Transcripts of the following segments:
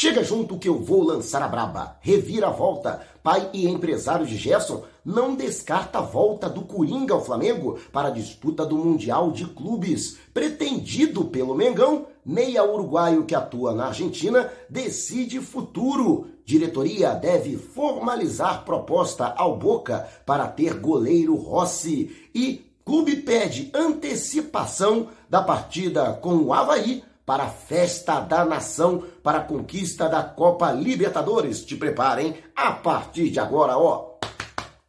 Chega junto que eu vou lançar a braba. Revira a volta. Pai e empresário de Gerson não descarta a volta do Coringa ao Flamengo para a disputa do Mundial de Clubes. Pretendido pelo Mengão, meia uruguaio que atua na Argentina decide futuro. Diretoria deve formalizar proposta ao Boca para ter goleiro Rossi. E clube pede antecipação da partida com o Havaí para a festa da nação, para a conquista da Copa Libertadores. Te preparem a partir de agora, ó.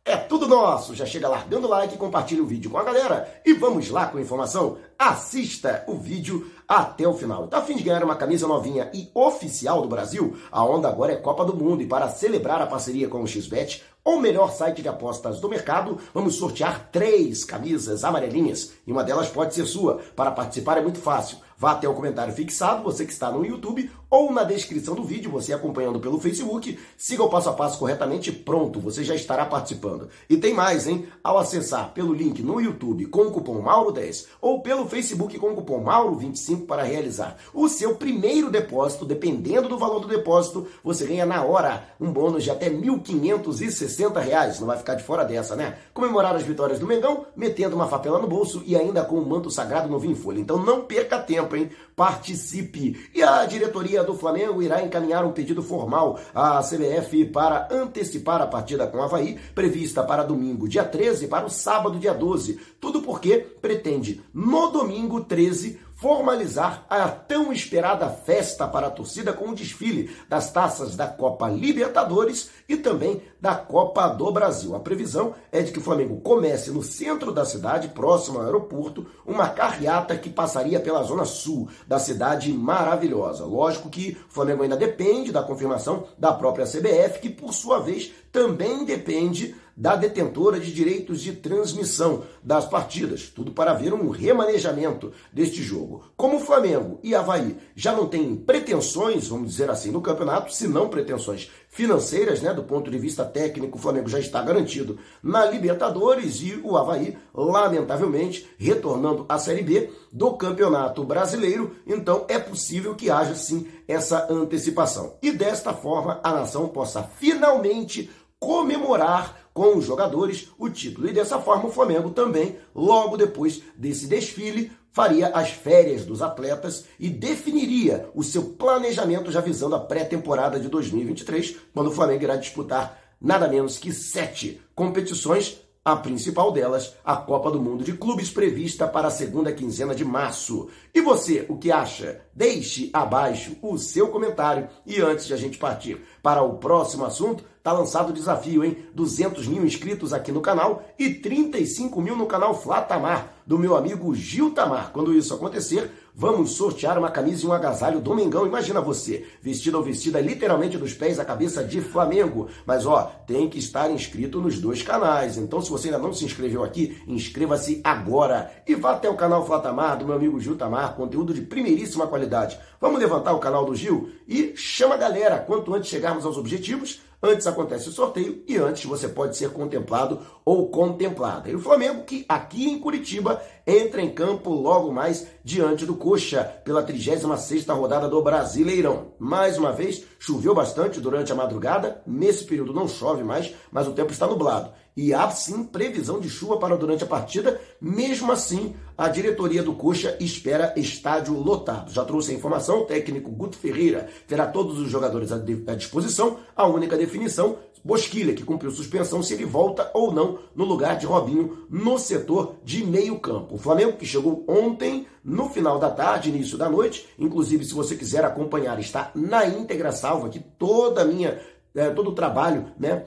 É tudo nosso. Já chega largando o like, compartilha o vídeo com a galera e vamos lá com a informação. Assista o vídeo até o final. Tá a fim de ganhar uma camisa novinha e oficial do Brasil? A onda agora é Copa do Mundo e para celebrar a parceria com o XBET, o melhor site de apostas do mercado, vamos sortear três camisas amarelinhas e uma delas pode ser sua. Para participar é muito fácil. Vá até o comentário fixado, você que está no YouTube, ou na descrição do vídeo, você acompanhando pelo Facebook. Siga o passo a passo corretamente pronto, você já estará participando. E tem mais, hein? Ao acessar pelo link no YouTube com o cupom Mauro10 ou pelo Facebook com o cupom Mauro25 para realizar o seu primeiro depósito, dependendo do valor do depósito, você ganha na hora um bônus de até R$ 1.560. Não vai ficar de fora dessa, né? Comemorar as vitórias do Mengão, metendo uma papela no bolso e ainda com o manto sagrado no vinho folha. Então não perca tempo tempo, hein? Participe! E a diretoria do Flamengo irá encaminhar um pedido formal à CBF para antecipar a partida com o Havaí, prevista para domingo, dia 13, para o sábado, dia 12. Tudo porque pretende, no domingo 13, formalizar a tão esperada festa para a torcida com o desfile das taças da Copa Libertadores e também da Copa do Brasil. A previsão é de que o Flamengo comece no centro da cidade, próximo ao aeroporto, uma carreata que passaria pela zona sul da cidade maravilhosa. Lógico que o Flamengo ainda depende da confirmação da própria CBF, que por sua vez também depende da detentora de direitos de transmissão das partidas, tudo para ver um remanejamento deste jogo. Como o Flamengo e Havaí já não têm pretensões, vamos dizer assim, no campeonato, se não pretensões financeiras, né, do ponto de vista técnico, o Flamengo já está garantido na Libertadores e o Havaí, lamentavelmente, retornando à Série B do Campeonato Brasileiro, então é possível que haja sim essa antecipação. E desta forma a nação possa finalmente comemorar com os jogadores o título. E dessa forma o Flamengo também, logo depois desse desfile, faria as férias dos atletas e definiria o seu planejamento já visando a pré-temporada de 2023, quando o Flamengo irá disputar nada menos que sete competições a principal delas, a Copa do Mundo de Clubes, prevista para a segunda quinzena de março. E você, o que acha? Deixe abaixo o seu comentário. E antes de a gente partir para o próximo assunto, tá lançado o desafio, hein? 200 mil inscritos aqui no canal e 35 mil no canal Flatamar, do meu amigo Gil Tamar. Quando isso acontecer, vamos sortear uma camisa e um agasalho Domingão. Imagina você, vestido ou vestida literalmente dos pés à cabeça de Flamengo. Mas ó, tem que estar inscrito nos dois canais. Então, se você ainda não se inscreveu aqui, inscreva-se agora. E vá até o canal Flatamar, do meu amigo Gil Tamar, conteúdo de primeiríssima qualidade. Vamos levantar o canal do Gil e chama a galera. Quanto antes chegarmos aos objetivos, Antes acontece o sorteio e antes você pode ser contemplado ou contemplada. E o Flamengo, que aqui em Curitiba entra em campo logo mais diante do Coxa pela 36ª rodada do Brasileirão. Mais uma vez, choveu bastante durante a madrugada. Nesse período não chove mais, mas o tempo está nublado. E há sim previsão de chuva para durante a partida. Mesmo assim, a diretoria do Coxa espera estádio lotado. Já trouxe a informação, o técnico Guto Ferreira terá todos os jogadores à disposição. A única definição, Bosquilha, que cumpriu suspensão, se ele volta ou não no lugar de Robinho no setor de meio campo. O Flamengo, que chegou ontem, no final da tarde, início da noite, inclusive se você quiser acompanhar, está na íntegra salva aqui toda a minha, é, todo o trabalho, né?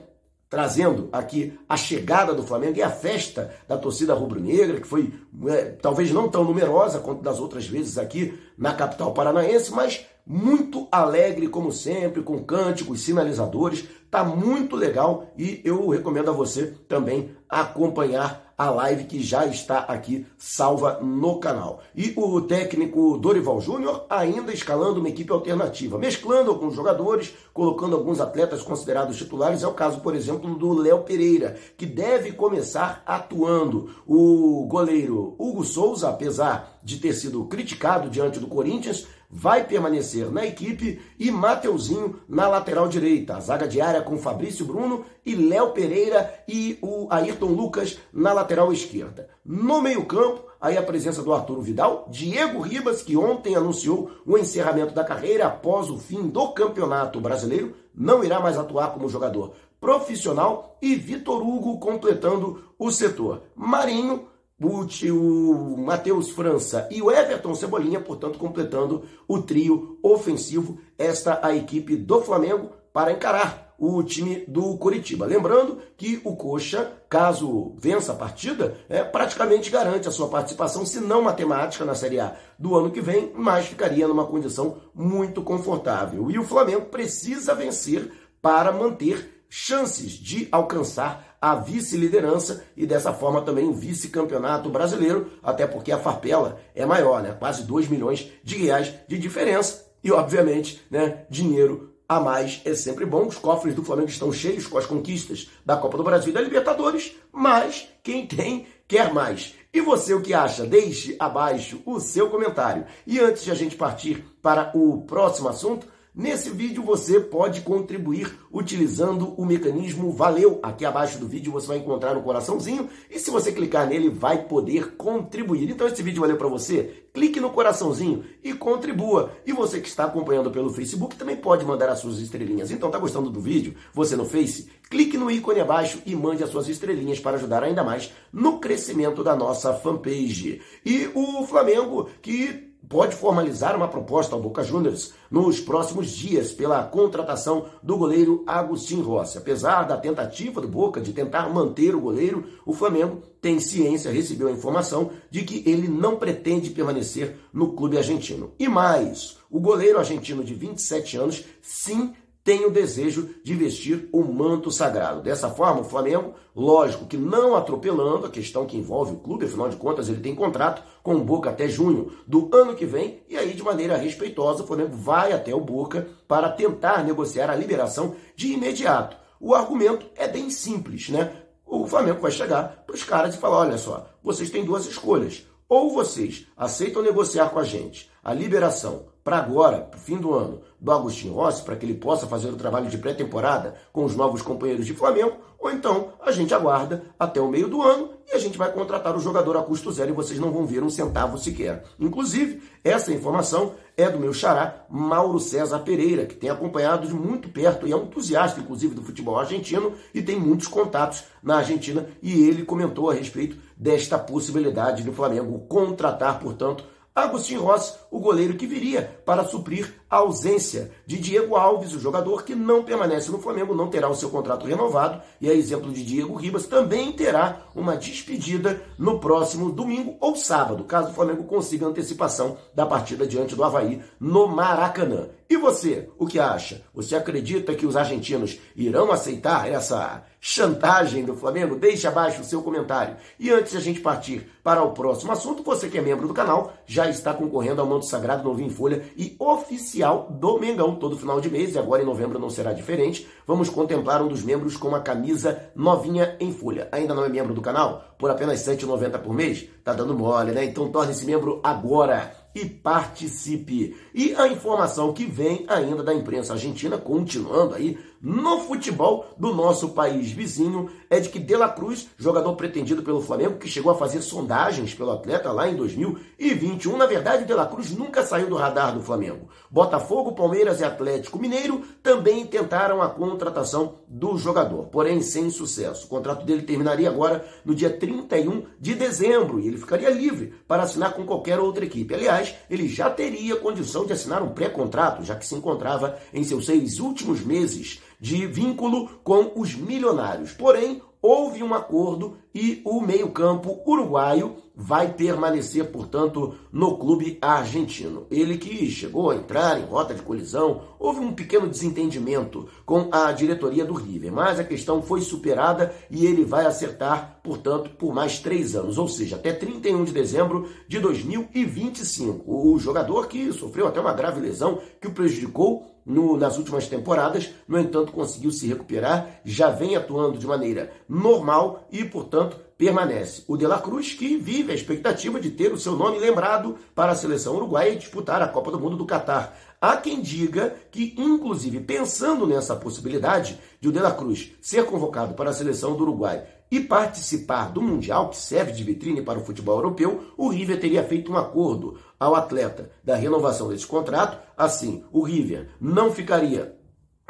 Trazendo aqui a chegada do Flamengo e a festa da torcida rubro-negra, que foi é, talvez não tão numerosa quanto das outras vezes aqui na capital paranaense, mas muito alegre como sempre, com cânticos, sinalizadores. Tá muito legal e eu recomendo a você também acompanhar a live que já está aqui salva no canal. E o técnico Dorival Júnior ainda escalando uma equipe alternativa, mesclando alguns jogadores, colocando alguns atletas considerados titulares. É o caso, por exemplo, do Léo Pereira, que deve começar atuando. O goleiro Hugo Souza, apesar de ter sido criticado diante do Corinthians, vai permanecer na equipe e Mateuzinho na lateral direita. A zaga diária com Fabrício Bruno e Léo Pereira e o Ayrton Lucas na lateral esquerda. No meio-campo, aí a presença do Arturo Vidal, Diego Ribas, que ontem anunciou o encerramento da carreira após o fim do Campeonato Brasileiro, não irá mais atuar como jogador profissional, e Vitor Hugo completando o setor. Marinho, o, o Matheus França e o Everton Cebolinha, portanto, completando o trio ofensivo, esta a equipe do Flamengo para encarar o time do Curitiba. Lembrando que o Coxa, caso vença a partida, é, praticamente garante a sua participação, se não matemática, na Série A do ano que vem, mas ficaria numa condição muito confortável. E o Flamengo precisa vencer para manter chances de alcançar a vice-liderança e dessa forma também o vice-campeonato brasileiro, até porque a farpela é maior, né? Quase 2 milhões de reais de diferença e, obviamente, né, dinheiro a mais é sempre bom. Os cofres do Flamengo estão cheios com as conquistas da Copa do Brasil e da Libertadores, mas quem tem quer mais. E você o que acha? Deixe abaixo o seu comentário. E antes de a gente partir para o próximo assunto, Nesse vídeo você pode contribuir utilizando o mecanismo Valeu. Aqui abaixo do vídeo você vai encontrar um coraçãozinho e se você clicar nele vai poder contribuir. Então esse vídeo valeu para você? Clique no coraçãozinho e contribua. E você que está acompanhando pelo Facebook também pode mandar as suas estrelinhas. Então tá gostando do vídeo? Você no Face? Clique no ícone abaixo e mande as suas estrelinhas para ajudar ainda mais no crescimento da nossa fanpage. E o Flamengo que pode formalizar uma proposta ao Boca Juniors nos próximos dias pela contratação do goleiro Agostinho Rossi. Apesar da tentativa do Boca de tentar manter o goleiro, o Flamengo tem ciência, recebeu a informação de que ele não pretende permanecer no clube argentino. E mais, o goleiro argentino de 27 anos sim tem o desejo de vestir o manto sagrado. Dessa forma, o Flamengo, lógico que não atropelando a questão que envolve o clube, afinal de contas ele tem contrato com o Boca até junho do ano que vem, e aí de maneira respeitosa o Flamengo vai até o Boca para tentar negociar a liberação de imediato. O argumento é bem simples, né? O Flamengo vai chegar para os caras e falar: olha só, vocês têm duas escolhas. Ou vocês aceitam negociar com a gente a liberação para agora, para o fim do ano, do Agostinho Rossi, para que ele possa fazer o trabalho de pré-temporada com os novos companheiros de Flamengo, ou então a gente aguarda até o meio do ano e a gente vai contratar o jogador a custo zero e vocês não vão ver um centavo sequer. Inclusive, essa informação é do meu xará, Mauro César Pereira, que tem acompanhado de muito perto e é um entusiasta, inclusive, do futebol argentino e tem muitos contatos na Argentina e ele comentou a respeito desta possibilidade do Flamengo contratar, portanto, Agostinho Rossi, o goleiro que viria para suprir a ausência de Diego Alves, o jogador que não permanece no Flamengo, não terá o seu contrato renovado, e a exemplo de Diego Ribas, também terá uma despedida no próximo domingo ou sábado, caso o Flamengo consiga antecipação da partida diante do Havaí no Maracanã. E você, o que acha? Você acredita que os argentinos irão aceitar essa chantagem do Flamengo? Deixe abaixo o seu comentário. E antes de a gente partir para o próximo assunto, você que é membro do canal já está concorrendo ao manto sagrado novinho em folha e oficial do Mengão todo final de mês, e agora em novembro não será diferente. Vamos contemplar um dos membros com uma camisa novinha em folha. Ainda não é membro do canal? Por apenas R$ 7,90 por mês? Tá dando mole, né? Então torne-se membro agora e participe. E a informação que vem ainda da imprensa argentina, continuando aí no futebol do nosso país vizinho, é de que De La Cruz, jogador pretendido pelo Flamengo, que chegou a fazer sondagens pelo atleta lá em 2021, na verdade, De La Cruz nunca saiu do radar do Flamengo. Botafogo, Palmeiras e Atlético Mineiro também tentaram a contratação do jogador, porém sem sucesso. O contrato dele terminaria agora no dia 31 de dezembro e ele ficaria livre para assinar com qualquer outra equipe. Aliás, ele já teria condição de assinar um pré-contrato, já que se encontrava em seus seis últimos meses de vínculo com os milionários. Porém, houve um acordo e o meio-campo uruguaio vai permanecer, portanto, no clube argentino. Ele que chegou a entrar em rota de colisão, houve um pequeno desentendimento com a diretoria do River, mas a questão foi superada e ele vai acertar, portanto, por mais três anos, ou seja, até 31 de dezembro de 2025. O jogador que sofreu até uma grave lesão que o prejudicou no, nas últimas temporadas, no entanto, conseguiu se recuperar, já vem atuando de maneira normal e, portanto, permanece. O De La Cruz, que vive a expectativa de ter o seu nome lembrado para a seleção uruguaia e disputar a Copa do Mundo do Catar. Há quem diga que, inclusive, pensando nessa possibilidade de o De La Cruz ser convocado para a seleção do Uruguai e participar do Mundial, que serve de vitrine para o futebol europeu, o River teria feito um acordo ao atleta da renovação desse contrato. Assim, o River não ficaria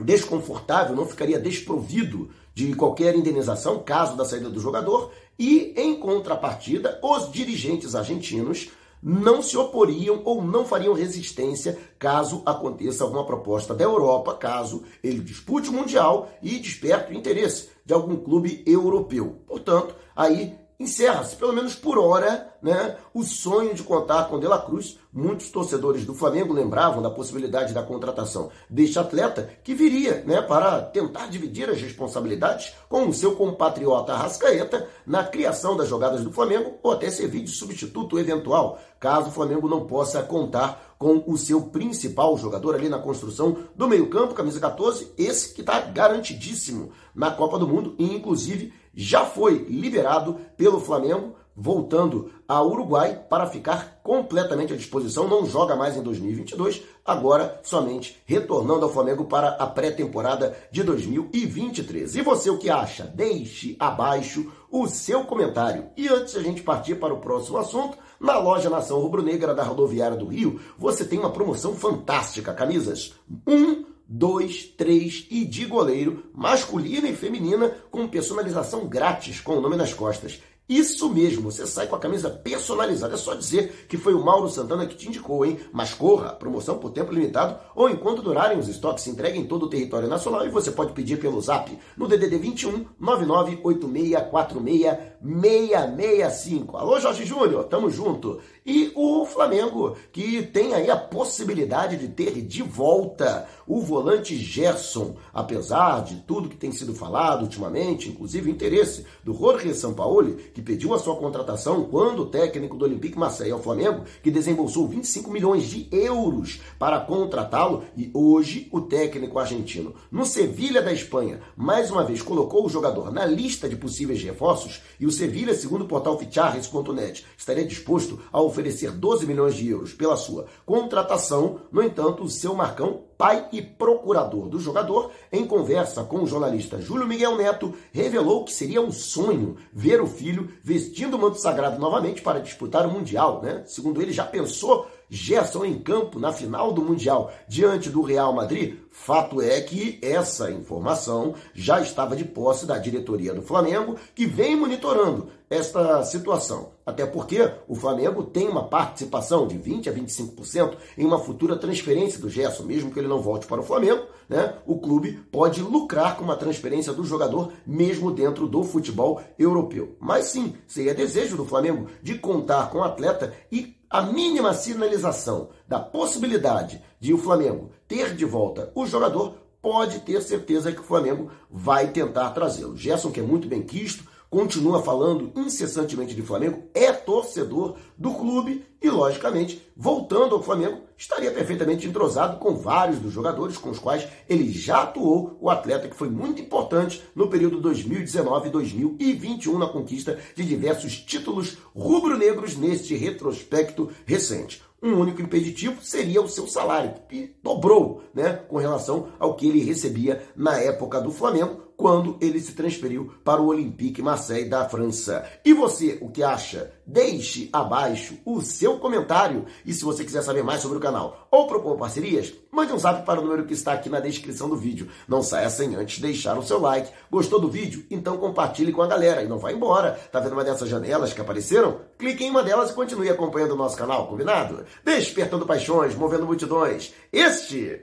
desconfortável, não ficaria desprovido de qualquer indenização caso da saída do jogador e, em contrapartida, os dirigentes argentinos não se oporiam ou não fariam resistência caso aconteça alguma proposta da Europa, caso ele dispute o Mundial e desperte o interesse de algum clube europeu. Portanto, aí encerra-se, pelo menos por hora, né, o sonho de contar com De La Cruz. Muitos torcedores do Flamengo lembravam da possibilidade da contratação deste atleta que viria né, para tentar dividir as responsabilidades com o seu compatriota Rascaeta na criação das jogadas do Flamengo ou até servir de substituto eventual, caso o Flamengo não possa contar com o seu principal jogador ali na construção do meio-campo, camisa 14, esse que está garantidíssimo na Copa do Mundo e, inclusive, já foi liberado pelo Flamengo, voltando ao Uruguai para ficar completamente à disposição. Não joga mais em 2022, agora somente retornando ao Flamengo para a pré-temporada de 2023. E você o que acha? Deixe abaixo o seu comentário. E antes a gente partir para o próximo assunto, na loja Nação Rubro-Negra da Rodoviária do Rio, você tem uma promoção fantástica: camisas 1 2, 3 e de goleiro, masculina e feminina, com personalização grátis com o nome nas costas. Isso mesmo, você sai com a camisa personalizada. É só dizer que foi o Mauro Santana que te indicou, hein? Mas corra, promoção por tempo limitado ou enquanto durarem os estoques, se entrega em todo o território nacional e você pode pedir pelo zap no DDD 21 998646 665. Alô, Jorge Júnior, tamo junto. E o Flamengo, que tem aí a possibilidade de ter de volta o volante Gerson, apesar de tudo que tem sido falado ultimamente, inclusive o interesse do Jorge Sampaoli, que pediu a sua contratação quando o técnico do Olympique Marseille ao Flamengo, que desembolsou 25 milhões de euros para contratá-lo, e hoje o técnico argentino, no Sevilha da Espanha, mais uma vez colocou o jogador na lista de possíveis reforços e o Sevilha, segundo o portal Ficharres.net, estaria disposto a oferecer 12 milhões de euros pela sua contratação. No entanto, o seu Marcão, pai e procurador do jogador, em conversa com o jornalista Júlio Miguel Neto, revelou que seria um sonho ver o filho vestindo o manto sagrado novamente para disputar o Mundial. Né? Segundo ele, já pensou Gerson em campo na final do Mundial diante do Real Madrid? Fato é que essa informação já estava de posse da diretoria do Flamengo, que vem monitorando esta situação. Até porque o Flamengo tem uma participação de 20 a 25% em uma futura transferência do Gerson, mesmo que ele não volte para o Flamengo, né? O clube pode lucrar com uma transferência do jogador mesmo dentro do futebol europeu. Mas sim, seria desejo do Flamengo de contar com o atleta e a mínima sinalização da possibilidade de o Flamengo ter de volta o jogador, pode ter certeza que o Flamengo vai tentar trazê-lo. Gerson, que é muito bem quisto, continua falando incessantemente de Flamengo, é torcedor do clube e, logicamente, voltando ao Flamengo, estaria perfeitamente entrosado com vários dos jogadores com os quais ele já atuou, o atleta que foi muito importante no período 2019-2021 na conquista de diversos títulos rubro-negros neste retrospecto recente. Um único impeditivo seria o seu salário, que dobrou né, com relação ao que ele recebia na época do Flamengo, quando ele se transferiu para o Olympique Marseille da França. E você, o que acha? Deixe abaixo o seu comentário. E se você quiser saber mais sobre o canal ou propor parcerias, mande um zap para o número que está aqui na descrição do vídeo. Não saia sem antes deixar o seu like. Gostou do vídeo? Então compartilhe com a galera e não vá embora. Tá vendo uma dessas janelas que apareceram? Clique em uma delas e continue acompanhando o nosso canal, combinado? Despertando paixões, movendo multidões. Este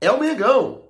é o Mengão.